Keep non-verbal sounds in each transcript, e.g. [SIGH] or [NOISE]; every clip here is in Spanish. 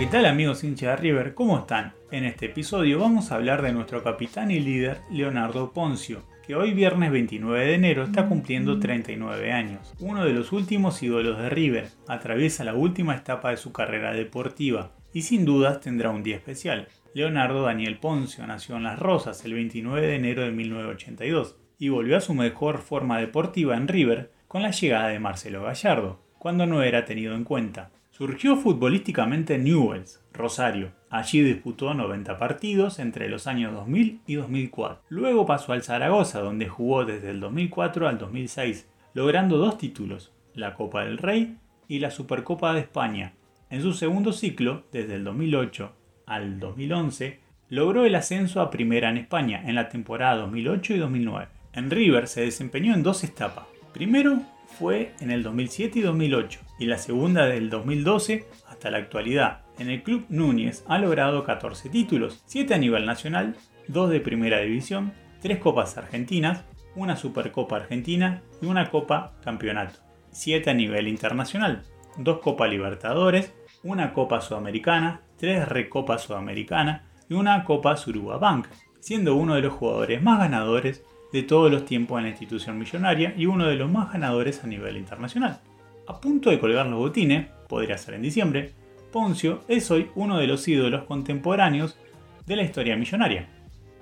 ¿qué tal amigos hinchas de River? ¿Cómo están? En este episodio vamos a hablar de nuestro capitán y líder Leonardo Poncio, que hoy viernes 29 de enero está cumpliendo 39 años. Uno de los últimos ídolos de River, atraviesa la última etapa de su carrera deportiva y sin dudas tendrá un día especial. Leonardo Daniel Poncio nació en Las Rosas el 29 de enero de 1982 y volvió a su mejor forma deportiva en River con la llegada de Marcelo Gallardo, cuando no era tenido en cuenta. Surgió futbolísticamente en Newells, Rosario. Allí disputó 90 partidos entre los años 2000 y 2004. Luego pasó al Zaragoza, donde jugó desde el 2004 al 2006, logrando dos títulos, la Copa del Rey y la Supercopa de España. En su segundo ciclo, desde el 2008 al 2011, logró el ascenso a Primera en España en la temporada 2008 y 2009. En River se desempeñó en dos etapas. Primero fue en el 2007 y 2008 y la segunda del 2012 hasta la actualidad. En el club Núñez ha logrado 14 títulos, 7 a nivel nacional, 2 de primera división, 3 copas argentinas, una Supercopa Argentina y una Copa Campeonato, 7 a nivel internacional, 2 Copa Libertadores, una Copa Sudamericana, tres Recopas Sudamericana y una Copa Suruba Bank, siendo uno de los jugadores más ganadores de todos los tiempos en la institución millonaria y uno de los más ganadores a nivel internacional. A punto de colgar los botines, podría ser en diciembre, Poncio es hoy uno de los ídolos contemporáneos de la historia millonaria.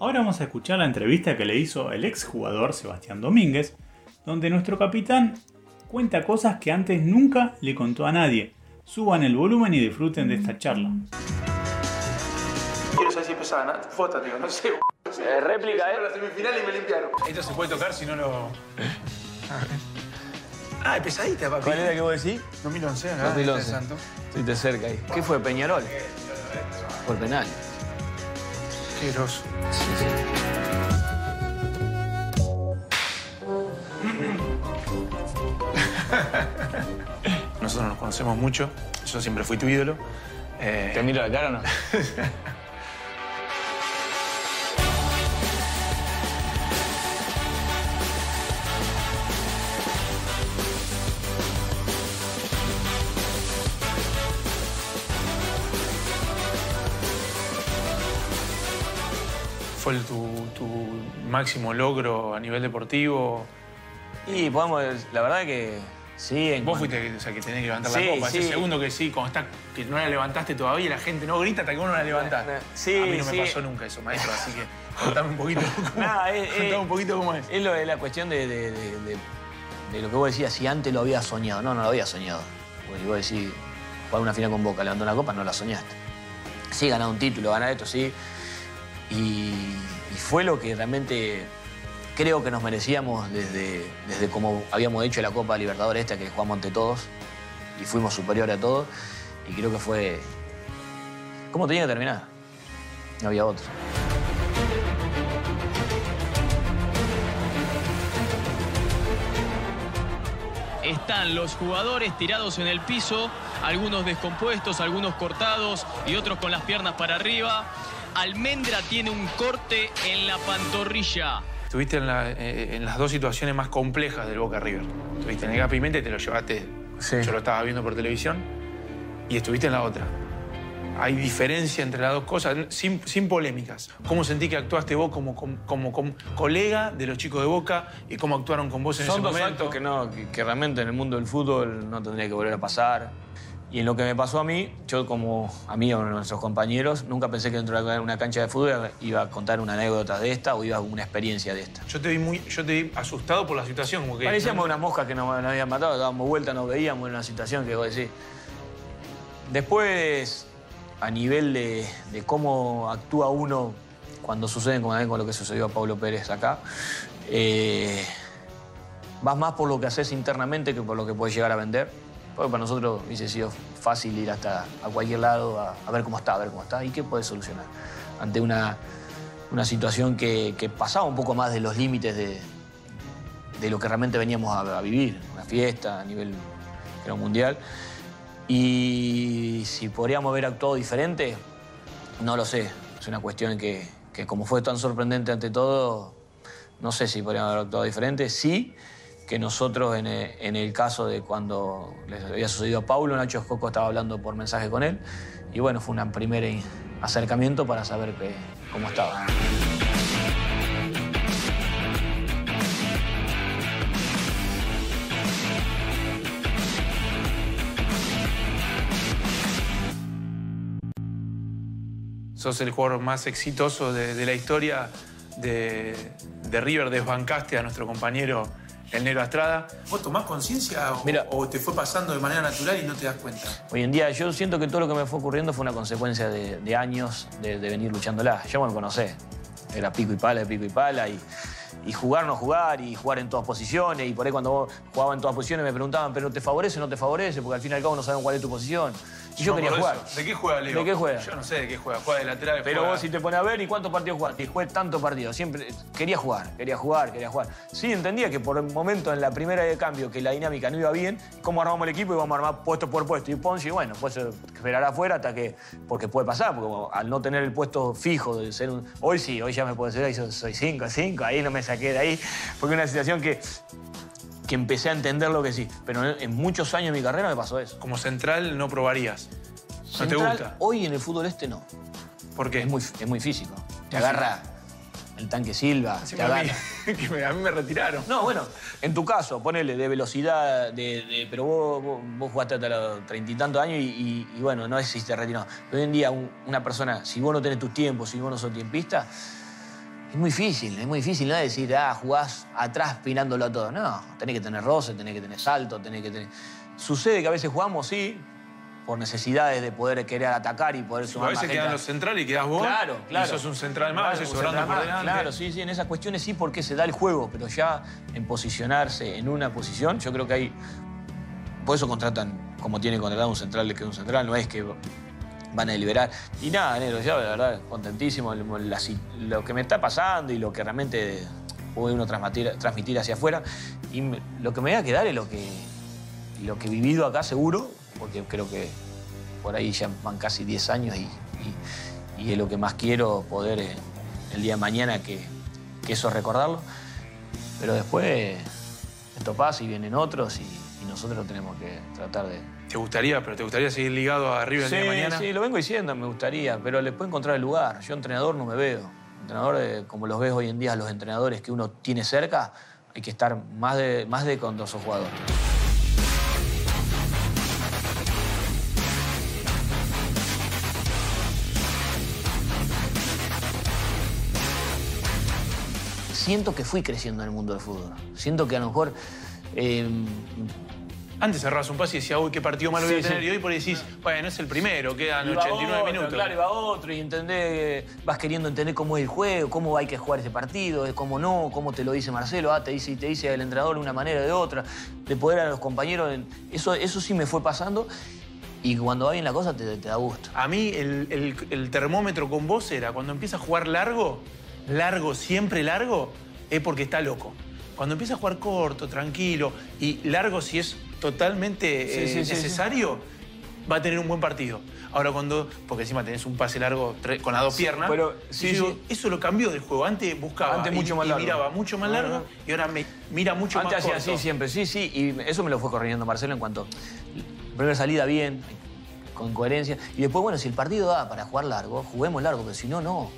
Ahora vamos a escuchar la entrevista que le hizo el ex jugador Sebastián Domínguez, donde nuestro capitán cuenta cosas que antes nunca le contó a nadie Suban el volumen y disfruten de esta charla. Saber si no sé. Eh, réplica, ¿eh? la semifinal y me limpiaron. Esto se puede tocar si no lo. Ah, es pesadita, papi. ¿Cuál era que vos decís? 2011, ¿no? 2011. Este santo. Estuviste cerca ahí. ¿Qué fue, Peñarol? Por penal. Qué groso. Sí, sí. Nosotros nos conocemos mucho. Yo siempre fui tu ídolo. Eh, ¿Te miro la cara o no? [LAUGHS] ¿Fue el- tu, tu máximo logro a nivel deportivo? Y podemos, la verdad que sí. En Vos cuanto- fuiste o sea, que tenés que levantar Sí, la copa. Ese sí. segundo que sí, cuando está, que no la levantaste todavía y la gente no grita hasta que vos no la levantaste. Sí, a mí no sí. me pasó nunca eso, maestro, así que contame un poquito [LAUGHS] cómo, Nada, eh, contame eh, un poquito cómo es. Es lo de la cuestión de, de- de- de- de lo que vos decías, si antes lo habías soñado. No, no lo había soñado. Porque si vos decís, jugar una final con Boca, levantar una copa, no la soñaste. Sí, ganar un título, ganar esto, sí. Y, fue lo que realmente creo que nos merecíamos desde, desde como habíamos hecho la Copa Libertadores esta, que jugamos ante todos y fuimos superiores a todos. Y creo que fue como tenía que terminar. No había otro. Están los jugadores tirados en el piso, algunos descompuestos, algunos cortados y otros con las piernas para arriba. Almendra tiene un corte en la pantorrilla. Estuviste en, la- eh, en las dos situaciones más complejas del Boca River. Estuviste en el Gap Pimente, te lo llevaste. Sí. Yo lo estaba viendo por televisión. Y estuviste en la otra. Hay diferencia entre las dos cosas, sin, sin polémicas. ¿Cómo sentí que actuaste vos como, como, como- como colega de los chicos de Boca y cómo actuaron con vos en Son ese dos momento? actos que, no, que, que realmente en el mundo del fútbol no tendría que volver a pasar. Y en lo que me pasó a mí, yo como amigo de nuestros compañeros, nunca pensé que dentro de una cancha de fútbol iba a contar una anécdota de esta o iba a una experiencia de esta. Yo te vi muy, yo te vi asustado por la situación, como que. Parecíamos unas moscas que nos, nos habían matado, dábamos vuelta, nos veíamos en una situación que vos decís. Después, a nivel de, de cómo actúa uno cuando suceden como también con lo que sucedió a Pablo Pérez acá, eh, vas más por lo que haces internamente que por lo que puedes llegar a vender. Porque para nosotros hubiese sido fácil ir hasta a cualquier lado a, ver cómo está, a ver cómo está y qué puedes solucionar. Ante una, una situación que, que pasaba un poco más de los límites de, de lo que realmente veníamos a, vivir, una fiesta a nivel mundial. Y si podríamos haber actuado diferente, no lo sé. Es una cuestión que, que como fue tan sorprendente ante todo, no sé si podríamos haber actuado diferente. Sí, que nosotros en el, en el caso de cuando les había sucedido a Paulo, Nacho Coco estaba hablando por mensaje con él. Y bueno, fue un primer acercamiento para saber cómo estaba. Sos el jugador más exitoso de, de la historia de, de River. Desbancaste a nuestro compañero el Negro Estrada. ¿Vos tomás conciencia o, Mira. o te fue pasando de manera natural y no te das cuenta? Hoy en día yo siento que todo lo que me fue ocurriendo fue una consecuencia de, de años de, de venir luchándola. Yo me conocé. Era pico y pala, pico y pala. Y, y jugar, no jugar, y jugar en todas posiciones. Y por ahí cuando vos jugabas en todas posiciones me preguntaban, ¿pero te favorece o no te favorece? Porque al fin y al cabo no saben cuál es tu posición. Y yo No, quería jugar. eso. ¿De qué juega Leo? ¿De qué juega? Yo no sé de qué juega. Juega de lateral. Pero juega- vos si te pones a ver, ¿y cuántos partidos jugaste? Y jugué tantos partidos. Siempre quería jugar, quería jugar, quería jugar. Sí, entendía que por el momento en la primera de cambio que la dinámica no iba bien, cómo armamos el equipo íbamos a armar puesto por puesto. Y Ponzi, bueno, pues eh, esperar afuera hasta que. Porque puede pasar, porque al no tener el puesto fijo de ser un. Hoy sí, hoy ya me puedo decir, ahí soy- soy 5, 5, ahí no me saqué de ahí. Porque una situación que. Que empecé a entender lo que sí. Pero en, muchos años de mi carrera me pasó eso. Como central no probarías. ¿No te gusta? Hoy en el fútbol este no. ¿Por qué? Es muy, es muy físico. Te agarra el tanque Silva, Sí, te a, mí, [LAUGHS] que me- a mí me retiraron. No, bueno, en tu caso, ponele de velocidad, de, de- pero vos, vos, vos jugaste hasta los treinta y tantos años y, y- y bueno, no es si te retiró. Pero hoy en día un- una persona, si vos no tenés tus tiempos, si vos no sos tiempista, es muy difícil, es muy difícil, no decir, ah, jugás atrás pinándolo a todo. No, tenés que tener roce, tenés que tener salto, tenés que tener... Sucede que a veces jugamos, sí, por necesidades de poder querer atacar y poder A sumar más veces quedan a- los centrales y quedás vos. Claro, claro. Y sos un central más, a Claro, veces un sobrando central por más, delante. Claro, sí, sí, en esas cuestiones sí porque se da el juego, pero ya en posicionarse en una posición, yo creo que hay. Por eso contratan, como tiene contratado un central que es un central, no es que van a deliberar. Y nada, negro, ya la verdad, contentísimo lo, que me está pasando y lo que realmente puede uno transmitir, transmitir hacia afuera. Y lo que me voy a quedar es lo que, lo que he vivido acá seguro, porque creo que por ahí ya van casi 10 años y, y- es lo que más quiero poder eh, el día de mañana que, eso recordarlo. Pero después esto pasa y vienen otros y nosotros tenemos que tratar de... ¿Te gustaría, pero te gustaría seguir ligado a River el día de mañana? sí, lo vengo diciendo, me gustaría, pero le puedo encontrar el lugar. Yo entrenador no me veo. Entrenador, eh, como los ves hoy en día los entrenadores que uno tiene cerca, hay que estar más de, más de con dos jugadores. Siento que fui creciendo en el mundo del fútbol. Siento que a lo mejor eh, Antes cerrabas un pase y decías, uy, qué partido malo voy a Sí, tener. sí. Y hoy por ahí decís, bueno, es el primero, quedan Iba 89 otro, minutos. Claro, iba otro y entendés, vas queriendo entender cómo es el juego, cómo hay que jugar ese partido, cómo no, cómo te lo dice Marcelo, ah, te dice, te dice el entrenador de una manera o de otra, de poder a los compañeros. Eso, eso sí me fue pasando y cuando va bien la cosa te, te da gusto. A mí el, el- el termómetro con vos era cuando empieza a jugar largo, largo, siempre largo, es porque está loco. Cuando empieza a jugar corto, tranquilo y largo si es totalmente Sí, eh, sí, sí, necesario, va a tener un buen partido. Ahora cuando, porque encima tenés un pase largo con las dos piernas, pero- y digo, eso lo cambió del juego. Antes buscaba Antes y- mucho más y largo. miraba mucho más largo Ah. y ahora me mira mucho Antes más hacía corto. así siempre, sí, sí, y eso me lo fue corrigiendo Marcelo en cuanto primera salida bien, con coherencia, y después, bueno, si el partido da para jugar largo, juguemos largo, pero si no, no.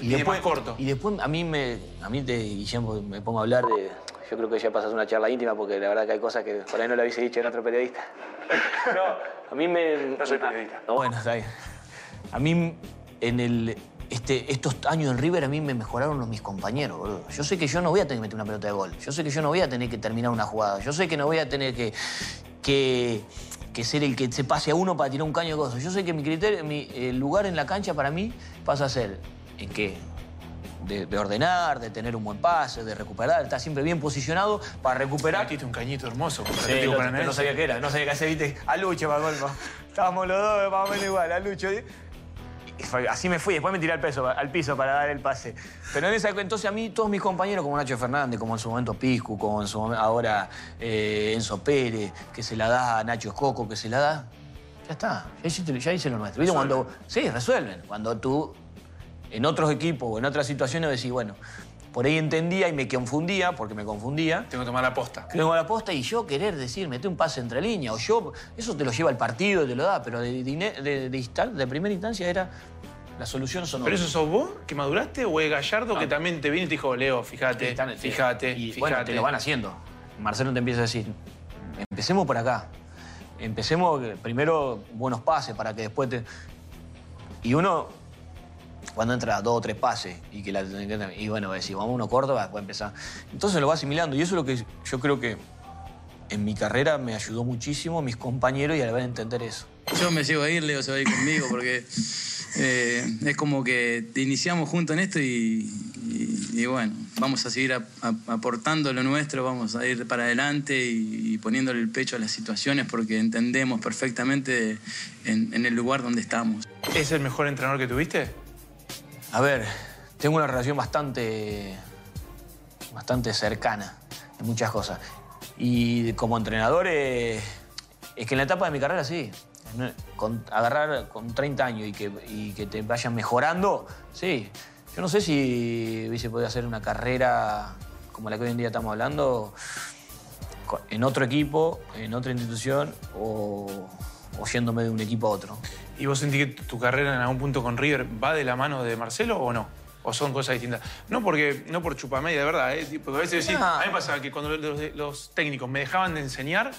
Y después corto. Y después a mí me, a mí te, Guillermo, me pongo a hablar de, yo creo que ya pasas una charla íntima porque la verdad que hay cosas que por ahí no le hubiese dicho en otro periodista. [LAUGHS] No, a mí me... No soy periodista. No, bueno, está bien. A mí, en el, este, estos años en River, a mí me mejoraron los, mis compañeros, boludo. Yo sé que yo no voy a tener que meter una pelota de gol. Yo sé que yo no voy a tener que terminar una jugada. Yo sé que no voy a tener que, que, que ser el que se pase a uno para tirar un caño de cosas. Yo sé que mi criterio, mi el lugar en la cancha para mí pasa a ser en que de, de ordenar, de tener un buen pase, de recuperar, estar siempre bien posicionado para recuperar. Metiste un cañito hermoso Sí, no, sabía qué era, no sabía qué hacer, viste, a Lucho, me acuerdo. Estábamos los dos más o menos igual, a Lucho. Y fue- así me fui, después me tiré al, peso, al piso para dar el pase. Pero en esa entonces a mí, todos mis compañeros, como Nacho Fernández, como en su momento Piscu, como en su momento ahora eh, Enzo Pérez, que se la da a Nacho Escoco, que se la da, ya está, ya hice, ya hice lo nuestro. ¿Viste? Cuando, sí, resuelven. Cuando tú en otros equipos o en otras situaciones decís, bueno, por ahí entendía y me confundía, porque me confundía. Tengo que tomar la posta. Que a la posta y yo querer decir, mete un pase entre líneas, o yo, eso te lo lleva el partido, te lo da, pero de, de, de- de instan- de primera instancia era, las soluciones son ¿Pero eso sos vos que maduraste o es Gallardo que también te vino y te dijo, Leo, fíjate, Están- fíjate, y, fíjate? Bueno, te lo van haciendo. Marcelo te empieza a decir, empecemos por acá. Empecemos primero buenos pases para que después te... Y uno, cuando entra dos o tres pases y que la... Y bueno, decir, vamos uno corto, va, puede empezar. Entonces lo va asimilando y eso es lo que yo creo que en mi carrera me ayudó muchísimo mis compañeros y al ver entender eso. Yo me llevo a ir, Leo se va a ir conmigo porque eh, es como que te iniciamos juntos en esto y, y- y bueno, vamos a seguir ap- ap- aportando lo nuestro, vamos a ir para adelante y, y poniéndole el pecho a las situaciones porque entendemos perfectamente en, en el lugar donde estamos. ¿Es el mejor entrenador que tuviste? A ver, tengo una relación bastante, bastante cercana en muchas cosas. Y como entrenador, eh, es que en la etapa de mi carrera sí. Agarrar con 30 años y que, y que te vayan mejorando, sí. Yo no sé si hubiese podido hacer una carrera como la que hoy en día estamos hablando, en otro equipo, en otra institución o, o yéndome de un equipo a otro. ¿Y vos sentís que tu carrera en algún punto con River va de la mano de Marcelo o no? ¿O son cosas distintas? No porque no por chupamedia, de verdad, ¿eh? porque a veces decís, No. a mí me pasaba que cuando los, los técnicos me dejaban de enseñar,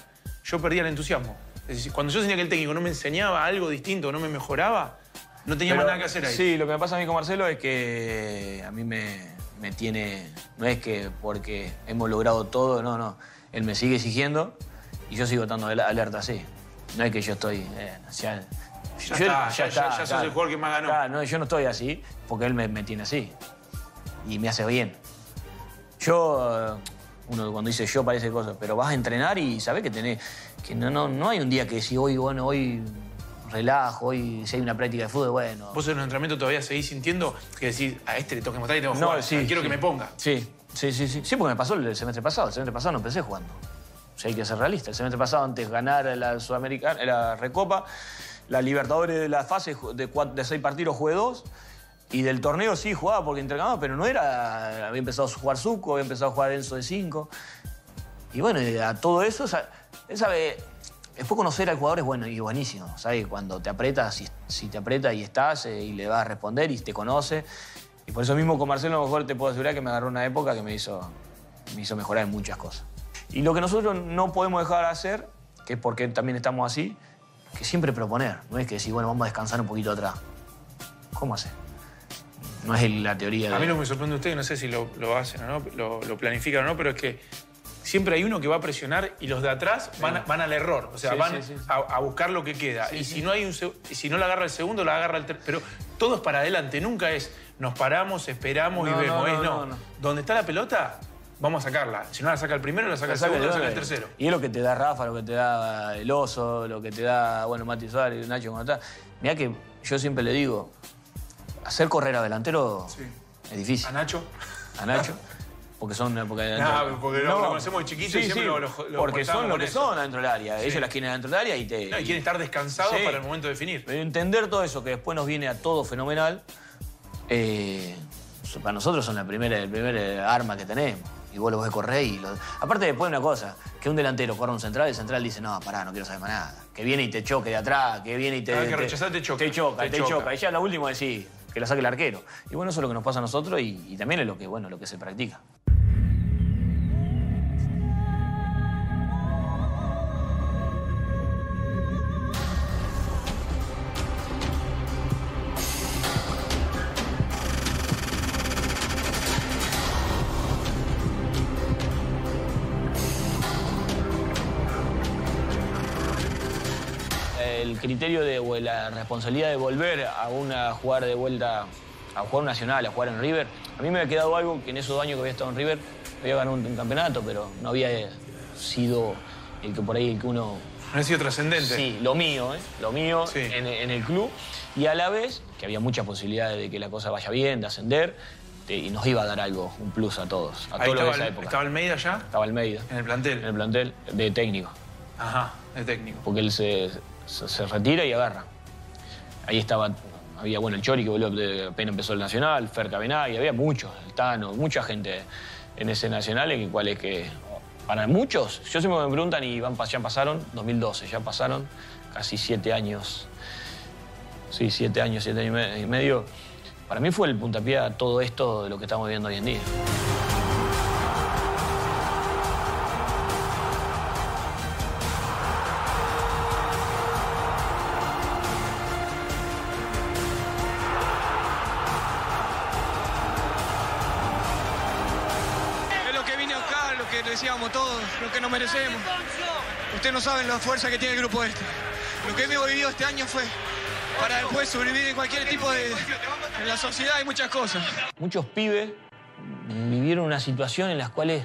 yo perdía el entusiasmo. Es decir, cuando yo sentía que el técnico no me enseñaba algo distinto, no me mejoraba, no tenía más nada que hacer ahí. Sí, lo que me pasa a mí con Marcelo es que a mí me, me tiene. No es que porque hemos logrado todo, no, no. Él me sigue exigiendo y yo sigo estando al- alerta así. No es que yo estoy. eh, o sea, Ya está, ya- ya- ya sos el jugador que más ganó. Claro, no, yo no estoy así porque él me, me tiene así. Y me hace bien. Yo. eh, Uno cuando dice yo parece cosas, pero vas a entrenar y sabes que tenés. que no, no, no hay un día que decís hoy, bueno, hoy relajo, hoy si hay una práctica de fútbol, bueno. ¿Vos en los entrenamientos todavía seguís sintiendo que decís, a este le toca mostrar y tengo que No, jugar, sí, quiero que me ponga? Sí, sí, sí, sí. Sí, porque me pasó el semestre pasado. El semestre pasado no empecé jugando. Hay que ser realista. El semestre pasado, antes de ganar la Sudamericana, la Recopa, la Libertadores de la fase de, seis partidos jugué dos. Y del torneo sí jugaba porque intercambiaba, pero no era. Había empezado a jugar Zuco, había empezado a jugar Enzo de 5. Y bueno, a todo eso, él sabe. Después conocer al jugador es bueno y buenísimo, ¿sabes? Cuando te apretas, si, si te aprieta y estás eh, y le vas a responder y te conoce. Y por eso mismo con Marcelo a lo mejor te puedo asegurar que me agarró una época que me hizo, me hizo mejorar en muchas cosas. Y lo que nosotros no podemos dejar de hacer, que es porque también estamos así, que siempre proponer. No es que decir, bueno, vamos a descansar un poquito atrás. ¿Cómo hacer? No es la teoría de... A mí lo que me sorprende de ustedes, no sé si lo, lo hacen o no, lo, lo planifican o no, pero es que siempre hay uno que va a presionar y los de atrás van, a- van al error. O sea, Sí, van sí. A, a buscar lo que queda. y si no hay un si no la agarra el segundo, la agarra el tercero. Pero todo es para adelante, nunca es nos paramos, esperamos y vemos. no, es no, no. no, no. Donde está la pelota, vamos a sacarla. Si no la saca el primero, la saca el segundo, la saca el tercero. Y es lo que te da Rafa, lo que te da el oso, lo que te da, bueno, Mati Suárez, Nacho cuando está. Mirá que yo siempre le digo, hacer correr a delantero es difícil. A Nacho. A Nacho. Porque son. Porque, [LAUGHS] No, porque lo- lo conocemos de chiquito y siempre lo- lo- lo Porque son lo que eso. son adentro del área. Ellos las quieren adentro del área y te. No, y quieren estar descansados para el momento de definir. Pero entender todo eso, que después nos viene a todo fenomenal, eh, para nosotros son la primera, el primer eh, arma que tenemos. Y vos lo ves correr y... lo- Aparte después una cosa, que un delantero corre a un central y el central dice, no, pará, no quiero saber más nada. Que viene y te choque de atrás, que viene y te... Ah, que te- rechazar te choca. Te choca, Te te, choca. choca. Y ya lo último decís, que la saque el arquero. Y bueno, eso es lo que nos pasa a nosotros y, y también es lo que, bueno, lo que se practica. Responsabilidad de volver a una jugar de vuelta a jugar nacional, a jugar en River. A mí me había quedado algo que en esos años que había estado en River había ganado un, un campeonato, pero no había sido el que por ahí el que uno No ha sido trascendente. Sí, lo mío, ¿eh? Lo mío Sí. en, en el club. Y a la vez, que había muchas posibilidades de que la cosa vaya bien, de ascender, te- y nos iba a dar algo, un plus a todos, a Ahí todos los de estaba, esa época. estaba Almeida ya, Estaba Almeida, en el en plantel. el plantel de técnico, Ajá, de técnico. porque él se, se- se retira y agarra. Ahí estaba Había, bueno, el Chori que volvió de- apenas empezó el Nacional, Fer Cabenagui, había muchos, el Tano, mucha gente en ese Nacional, en el cual es que, para muchos, yo siempre me preguntan y ya pasaron, 2012, ya pasaron casi siete años, sí, siete años, siete años y medio. Para mí fue el puntapié a todo esto de lo que estamos viviendo hoy en día. Que decíamos todos, lo que nos merecemos. Ustedes no saben la fuerza que tiene el grupo este. Lo que hemos vivido este año fue para después sobrevivir en cualquier tipo de... En la sociedad hay muchas cosas. Muchos pibes vivieron una situación en las cuales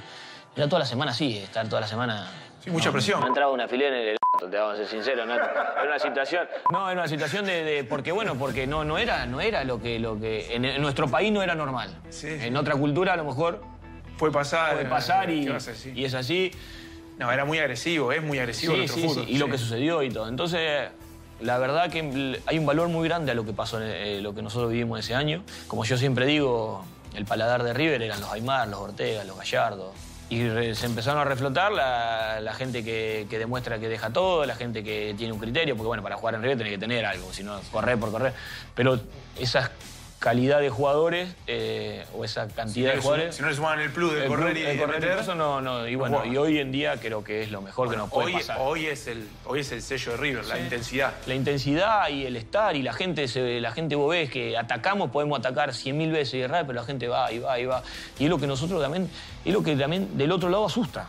era toda la semana así, estar toda la semana. Sí, mucha presión. No entraba una filera en el te vamos a ser sinceros, ¿no? Era una situación. No, era una situación de. de- porque bueno, porque no, no era, no era lo que, lo que. En, en nuestro país no era normal. Sí. En otra cultura a lo mejor Puede pasar. puede pasar y, es así. No, era muy agresivo, es muy agresivo Sí, nuestro sí, fútbol. sí, y lo que sucedió y todo. Entonces, la verdad que hay un valor muy grande a lo que pasó, en eh, lo que nosotros vivimos ese año. Como yo siempre digo, el paladar de River eran los Aymar, los Ortega, los Gallardo. Y re- se empezaron a reflotar la, la gente que, que demuestra que deja todo, la gente que tiene un criterio, porque bueno, para jugar en River tenés que tener algo, si no, correr por correr. Pero esa calidad de jugadores, eh, o esa Si cantidad no, de jugadores... si no le suman el plus de el correr club- y de correr meter, eso no, no, y bueno, y hoy en día creo que es lo mejor que nos puede hoy, pasar. hoy, es el, hoy es el sello de River, la intensidad. La intensidad y el estar y la gente, se- la gente vos ves que atacamos, podemos atacar cien mil veces y errar, pero la gente va y va y va. Y es lo que nosotros también, es lo que también del otro lado asusta.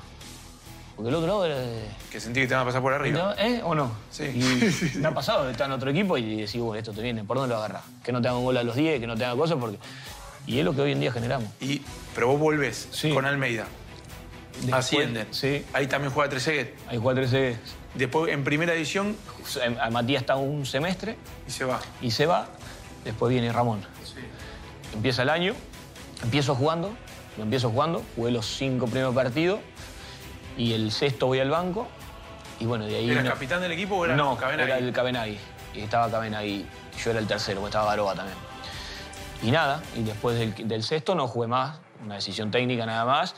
Porque el otro lado era de- Que sentí que te van a pasar por arriba. ¿Eh? ¿O no? Sí. Y me ha pasado estar en otro equipo y decir, bueno, esto te viene, ¿por dónde lo agarrás? Que no te hagan gol a los 10, que no te hagan cosas, porque... Y es lo que hoy en día generamos. Y, pero vos volvés Sí. con Almeida. Después, Ascienden. Sí. Ahí también juega Trezeguet. Hay juega 13 Después, en primera división, A Matías está un semestre y se va. y se va. Después viene Ramón. Empieza el año, empiezo jugando, lo empiezo jugando, jugué los cinco primeros partidos y el sexto voy al banco y bueno, de ahí... ¿Eras no- capitán del equipo o era no, Cabenagui? era el Cabenagui. Y estaba Cabenagui. Yo era el tercero, porque estaba Garoba también. Y nada, y después del, del sexto no jugué más, una decisión técnica nada más,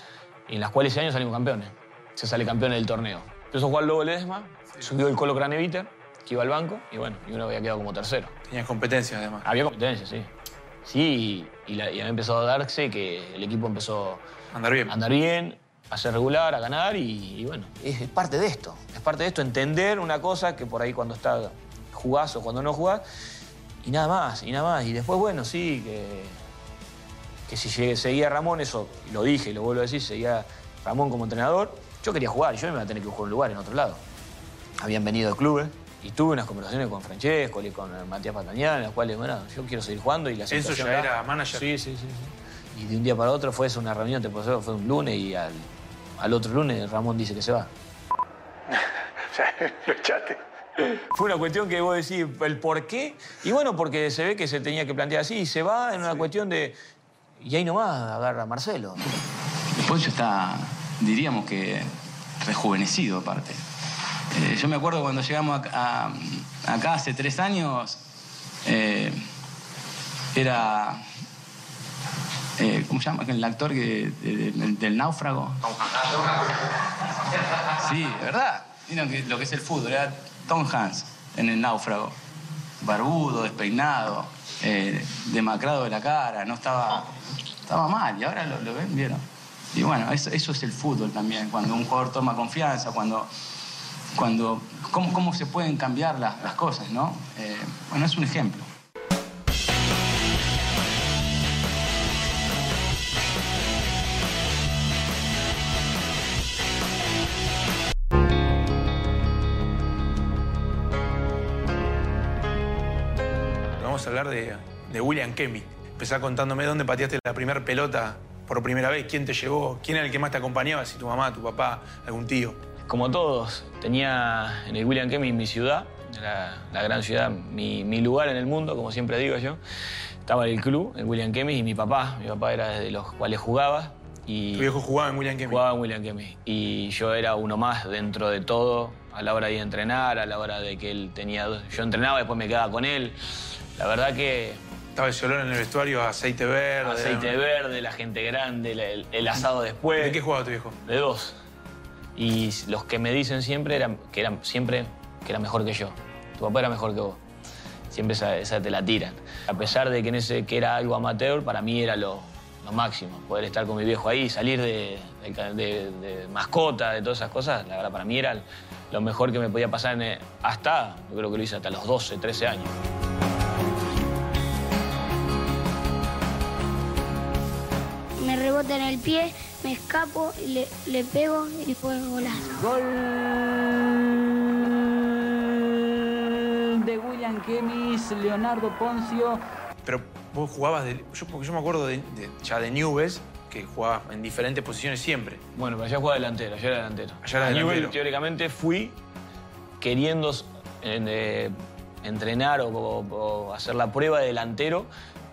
y en las cuales ese año salimos campeones. Se sale campeón del torneo. Empezó a jugar Lobo Ledesma, subió el Colo Craneviter, que iba al banco, y bueno, y uno había quedado como tercero. Tenías competencia, además. Había competencia, sí. Sí, y, y la- y había empezado a darse que el equipo empezó Andar bien. a andar bien, a ser regular, a ganar y, y bueno, es, es parte de esto. Es parte de esto, entender una cosa que por ahí cuando está jugás o cuando no jugás, y nada más, y nada más. Y después, bueno, sí, que, que si llegué- seguía Ramón, eso lo dije y lo vuelvo a decir, seguía Ramón como entrenador, yo quería jugar, yo me iba a tener que jugar en un lugar en otro lado. Habían venido de clubes. Y tuve unas conversaciones con Francesco y con Matías Patañán, en las cuales, bueno, yo quiero seguir jugando y la situación ya era manager. Sí, sí, sí, sí. Y de un día para otro fue eso, una reunión, te pasó, fue un lunes y al, al otro lunes Ramón dice que se va. [LAUGHS] Lo echaste. Fue una cuestión que vos decís, el por qué. Y bueno, porque se ve que se tenía que plantear así y se va en una cuestión de. Y ahí nomás agarra a Marcelo. Después ya está, diríamos que rejuvenecido aparte. Eh, yo me acuerdo cuando llegamos a- a- acá hace tres años, eh, era, eh, ¿cómo se llama? El actor que, de- de- del náufrago. Sí, de verdad. Vieron que lo que es el fútbol, era Tom Hanks en el náufrago. Barbudo, despeinado, eh, demacrado de la cara, no estaba, estaba mal y ahora lo, lo ven, vieron. Y bueno, eso, eso es el fútbol también, cuando un jugador toma confianza, cuando, cuando cómo, cómo se pueden cambiar las, las cosas, ¿no? Eh, bueno, es un ejemplo. Hablar de, de William Kemi. Empezá contándome dónde pateaste la primera pelota por primera vez, quién te llevó, quién era el que más te acompañaba, si tu mamá, tu papá, algún tío. Como todos, tenía en el William Kemi mi ciudad, la, la gran ciudad, mi, mi lugar en el mundo, como siempre digo yo. Estaba en el club, el William Kemi, y mi papá. Mi papá era de los cuales jugaba. Y Tu viejo jugaba en William Kemi. jugaba en William Kemi. Y yo era uno más dentro de todo, a la hora de entrenar, a la hora de que él tenía... Yo entrenaba, después me quedaba con él. La verdad que Estaba el olor en el vestuario, aceite verde. aceite verde, la gente grande, el, asado después. ¿De qué jugaba tu viejo? De dos. Y los que me dicen siempre eran que eran siempre que era mejor que yo. Tu papá era mejor que vos. Siempre esa, esa te la tiran. A pesar de que en ese que era algo amateur, para mí era lo, lo máximo. Poder estar con mi viejo ahí, salir de, de ca- de- de mascota, de todas esas cosas, la verdad para mí era lo mejor que me podía pasar en, eh, hasta, yo creo que lo hice hasta los 12, 13 años. En el pie, me escapo, y le, le pego y fue golazo. Gol de William Kemis, Leonardo Poncio. Pero vos jugabas de. Yo, porque yo me acuerdo de, de- ya de Newell's, que jugabas en diferentes posiciones siempre. Bueno, pero allá jugaba delantero, allá era delantero. Allá era Newell, delantero. teóricamente fui queriendo en, eh, entrenar o, o- o hacer la prueba de delantero,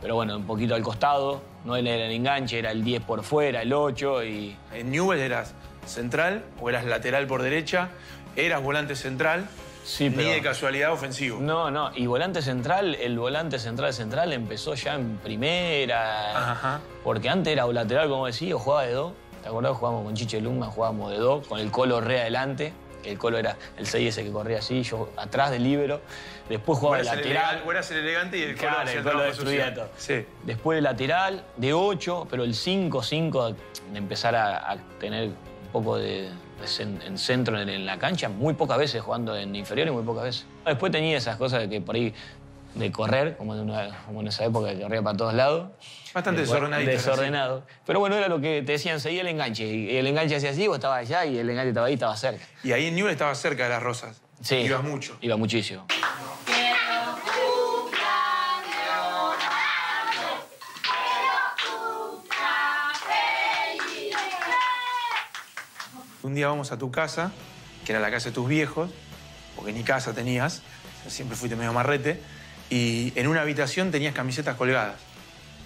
pero bueno, un poquito al costado. No era el enganche, era el 10 por fuera, el 8 y... En Newell's eras central o eras lateral por derecha, eras volante central, Sí, ni de casualidad ofensivo. No, no, y volante central, el volante central central empezó ya en primera, Ajá. porque antes era lateral, como decía, o jugaba de dos. ¿Te acordás? Jugábamos con Chiche Luma, jugábamos de dos, con el Colo re adelante. El Colo era el 6 ese que corría así, yo atrás del líbero. Después jugaba de el lateral. elegante, eras el elegante y el colo Claro, el el Colo trabajo destruía social. todo. Sí. Después de lateral, de 8, pero el 5-5 de empezar a, a tener un poco de, en centro en, en la cancha, muy pocas veces jugando en inferior y muy pocas veces. Después tenía esas cosas de que por ahí de correr, como en, una- como en esa época que corría para todos lados. Bastante De- desordenadito, Desordenado. Pero bueno, era lo que te decían, seguía el enganche. Y el enganche hacía así, vos estabas allá y el enganche estaba ahí, estaba cerca. Y ahí en Newell's estaba cerca de las rosas. Sí. Ibas mucho. Iba muchísimo. Un día vamos a tu casa, que era la casa de tus viejos, porque ni casa tenías, siempre fuiste medio marrete, y en una habitación tenías camisetas colgadas.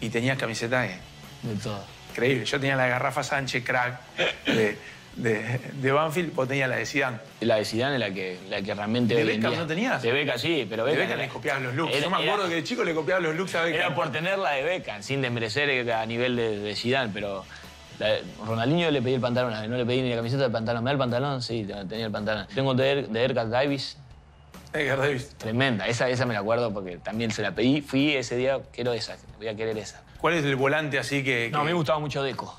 Y tenías camisetas eh, De todo. increíble. Yo tenía la de Garrafa Sánchez, crack, de, de, de Banfield, vos tenías la de Zidane. La de Zidane es la que, la que realmente ¿De Beckham no tenías? De Beca sí, pero De Beckham... Beckham le copiabas los looks. era- Yo me acuerdo era- que de chico le copiaba los looks a Beckham. Era por tener la de Beckham, sin desmerecer a nivel de, de Zidane, pero la Ronaldinho le pedí el pantalón, no le pedí ni la camiseta del pantalón. ¿Me da el pantalón? Sí, tenía el pantalón. Tengo de, Er- de Davis. Tremenda. Esa, esa me la acuerdo porque también se la pedí. Fui ese día, quiero esa, voy a querer esa. ¿Cuál es el volante así que...? No, a mí me gustaba mucho Deco.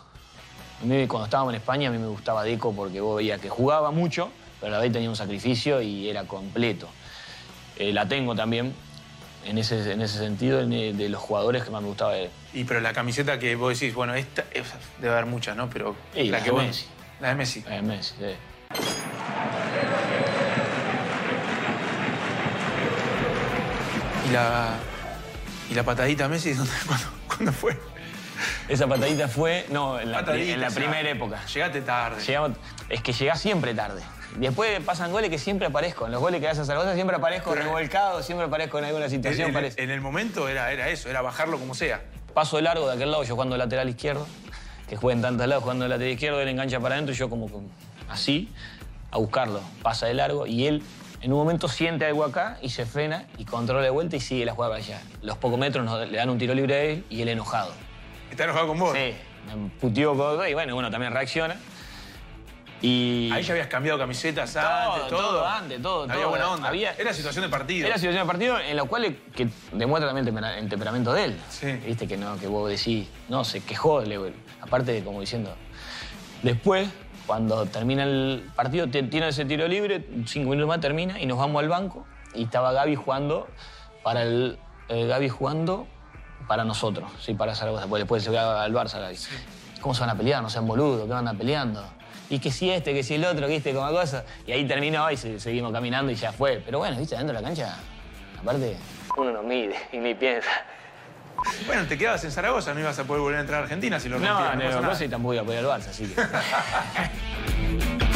A mí, cuando estábamos en España, a mí me gustaba Deco porque vos veías que jugaba mucho, pero a la vez tenía un sacrificio y era completo. Eh, la tengo también, en ese, en ese sentido, en, de los jugadores que más me gustaba de Y pero la camiseta que vos decís, bueno, esta es- debe haber muchas, ¿no? Pero la que de vos- Messi. La de Messi. eh, Messi. sí. Y la, y la patadita Messi, [LAUGHS] ¿dónde- ¿cuándo, cuándo fue? Esa patadita fue, no, en la, pri- Patadita, en la o sea, primera época. Llegaste tarde. Llegamos- es que llegás siempre tarde. Después pasan goles que siempre aparezco. En los goles que haces a Zaragoza siempre aparezco revolcado, siempre aparezco en alguna situación. en- parece. en el momento era, era eso, era bajarlo como sea. Paso de largo de aquel lado, yo jugando lateral izquierdo, que juega en tantos lados, jugando lateral izquierdo, él engancha para adentro y yo como así, a buscarlo. Pasa de largo y él en un momento siente algo acá y se frena y controla de vuelta y sigue la jugada para allá. Los pocos metros nos- le dan un tiro libre a él y él enojado. ¿Está enojado con vos? Sí, me puteó con y bueno, uno también reacciona. Y Ahí ya habías cambiado camisetas Todo, antes, todo. todo antes, todo, Había todo. buena onda. Había- Era situación de partido. Era situación de partido en la cual que demuestra también el tempera- el temperamento de él. Sí. Viste que no, que vos decís, no, se quejó, le- aparte de como diciendo. Después, cuando termina el partido, tiene ese tiro libre, cinco minutos más termina y nos vamos al banco y estaba Gaby jugando para el. eh, Gaby jugando para nosotros, sí, para Zaragoza. Porque después se va al Barça Gaby. ¿Cómo se van a pelear? No sean boludos, ¿qué andan peleando? Y que si este, que si el otro, viste, como cosa. Y ahí terminó y se- seguimos caminando y ya fue. Pero bueno, viste, dentro de la cancha, aparte, uno no mide y ni piensa. Bueno, te quedabas en Zaragoza, no ibas a poder volver a entrar a Argentina si lo No, rompías. no, no, nada. sé, tampoco iba a poder al Barça, así que. [LAUGHS]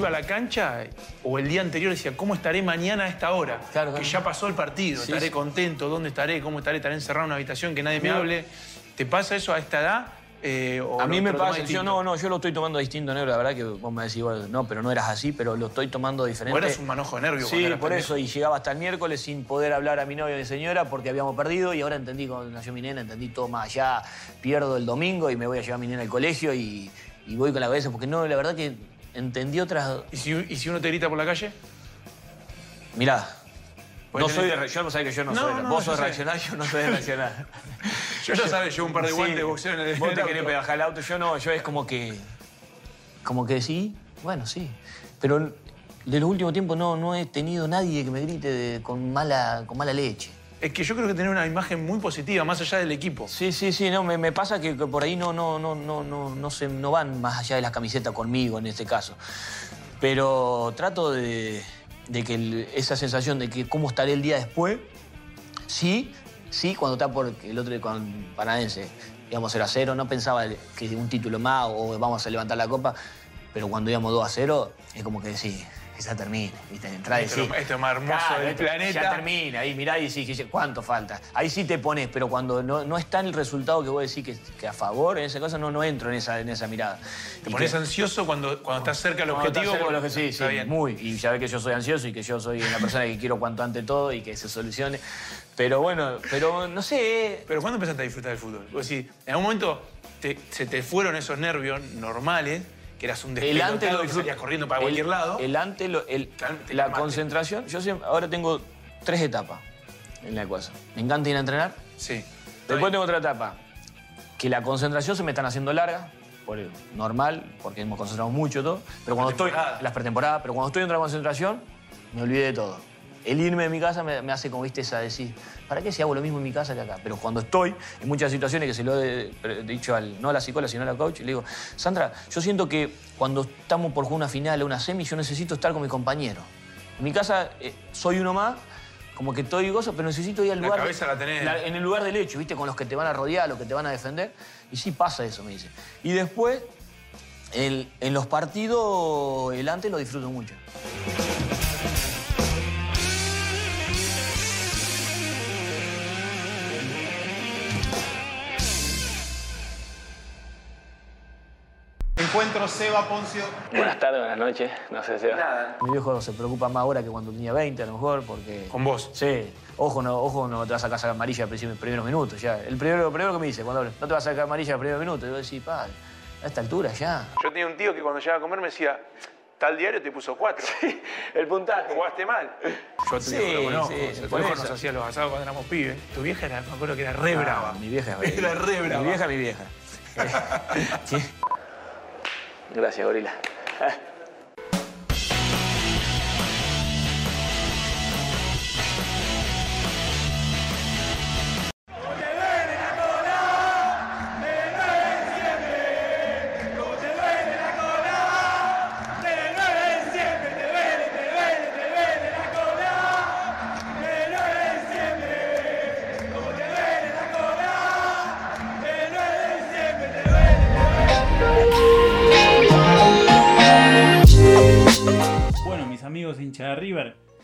iba a la cancha o el día anterior decía, ¿cómo estaré mañana a esta hora? Claro, que claro. ya pasó el partido, Sí, estaré sí. contento, ¿dónde estaré? ¿Cómo estaré? ¿Estaré encerrado en una habitación que nadie me hable? ¿Te pasa eso a esta edad? Eh, o A mí me pasa, yo no, no, yo lo estoy tomando distinto, negro. La verdad que vos me decís, bueno, no, pero no eras así, pero lo estoy tomando diferente. Vos eras un manojo de nervios Sí, por eso, y llegaba hasta el miércoles sin poder hablar a mi novia y mi señora porque habíamos perdido y ahora entendí cuando nació mi nena, entendí todo más allá, pierdo el domingo y me voy a llevar a mi nena al colegio y, y voy con la cabeza porque no, la verdad que entendí otras... ¿Y si, y si uno te grita por la calle? Mirá, no soy de, re- yo no que yo no, No, soy de- no, Vos sos reaccionario, yo no soy de reaccionar. [LAUGHS] Yo ya sabes, llevo un par de Sí, guantes de boxeo en el Vos te querés bajar el auto, yo no, yo es como que. Como que sí, bueno, sí. Pero de los últimos tiempos no, no he tenido nadie que me grite de- con, mala, con mala leche. Es que yo creo que tener una imagen muy positiva, más allá del equipo. Sí, sí, sí, no, me, pasa que, por ahí no, no, no, no, no, no, se, no van más allá de las camisetas conmigo en este caso. Pero trato de, de que esa sensación de que cómo estaré el día después, sí, sí, cuando está por el otro con Paranaense, íbamos 0 a 0, no pensaba que un título más o vamos a levantar la copa, pero cuando íbamos 2 a 0, es como que sí, que ya termine, ¿viste? Entrar y Esto es decir, lo- esto es más hermoso "Claro, del esto planeta". Ya termina, ahí mirá y decís, ¿cuánto falta? Ahí sí te pones, pero cuando no, no está el resultado que vos decís que, que a favor, en esa cosa, no, no entro en esa, en esa mirada. Te Y pones que- ansioso cuando, cuando estás cerca del cuando estás objetivo. cerca de lo que porque- sí, sí, Está bien. muy. Y ya ves que yo soy ansioso y que yo soy una persona que quiero cuanto antes todo y que se solucione. Pero bueno, pero no sé. Pero ¿cuándo empezaste a disfrutar del fútbol? Vos decís, en algún momento te- se te fueron esos nervios normales, que eras un El antes lo que salías corriendo para El- cualquier lado. El antes, lo- el- la concentración. Yo siempre, ahora tengo tres etapas en la cosa. Me encanta ir a entrenar. Sí. Después tengo otra etapa. Que la concentración se me están haciendo larga, por el- normal, porque hemos concentrado mucho todo. Pero cuando estoy. Las pretemporadas, pero cuando estoy en otra concentración, me olvidé de todo. El irme de mi casa me, me hace como viste esa decir, ¿para qué si hago lo mismo en mi casa que acá? Pero cuando estoy, en muchas situaciones que se lo he dicho al, no a la psicóloga, sino a la coach, le digo, Sandra, yo siento que cuando estamos por jugar una final o una semi, yo necesito estar con mi compañero. En mi casa eh, soy uno más, como que estoy gozo, pero necesito ir al La lugar. cabeza la tenés. en el lugar del hecho, ¿viste? Con los que te van a rodear, los que te van a defender. Y sí pasa eso, me dice. Y después, el- en los partidos, el antes lo disfruto mucho. Encuentro Seba Poncio. Buenas tardes, buenas noches. No sé si... Nada. Mi viejo se preocupa más ahora que cuando tenía 20, a lo mejor, porque... Con vos. Sí. Ojo, no, ojo, no te vas a sacar amarilla en los primeros minutos, ya. El primero, lo primero que me dice cuando hablo, no te vas a sacar amarilla en los primeros minutos. Yo decía, pa, a esta altura ya. Yo tenía un tío que cuando llegaba a comer me decía, tal diario te puso cuatro. El puntaje. Jugaste mal. Yo a tu Sí, viejo lo conozco. sí, tu viejo nos hacía los asados cuando éramos pibes. Tu vieja era, me acuerdo que era re brava. Ah, Mi vieja es [LAUGHS] Era re brava. Mi vieja, [LAUGHS] [LAUGHS] mi vieja. Gracias, gorila.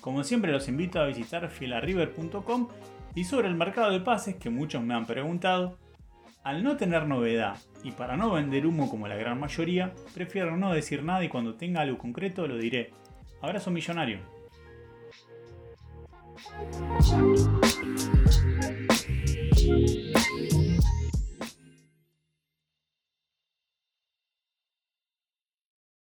Como siempre los invito a visitar fielariver.com y sobre el mercado de pases que muchos me han preguntado. Al no tener novedad y para no vender humo como la gran mayoría, prefiero no decir nada y cuando tenga algo concreto lo diré. Abrazo millonario.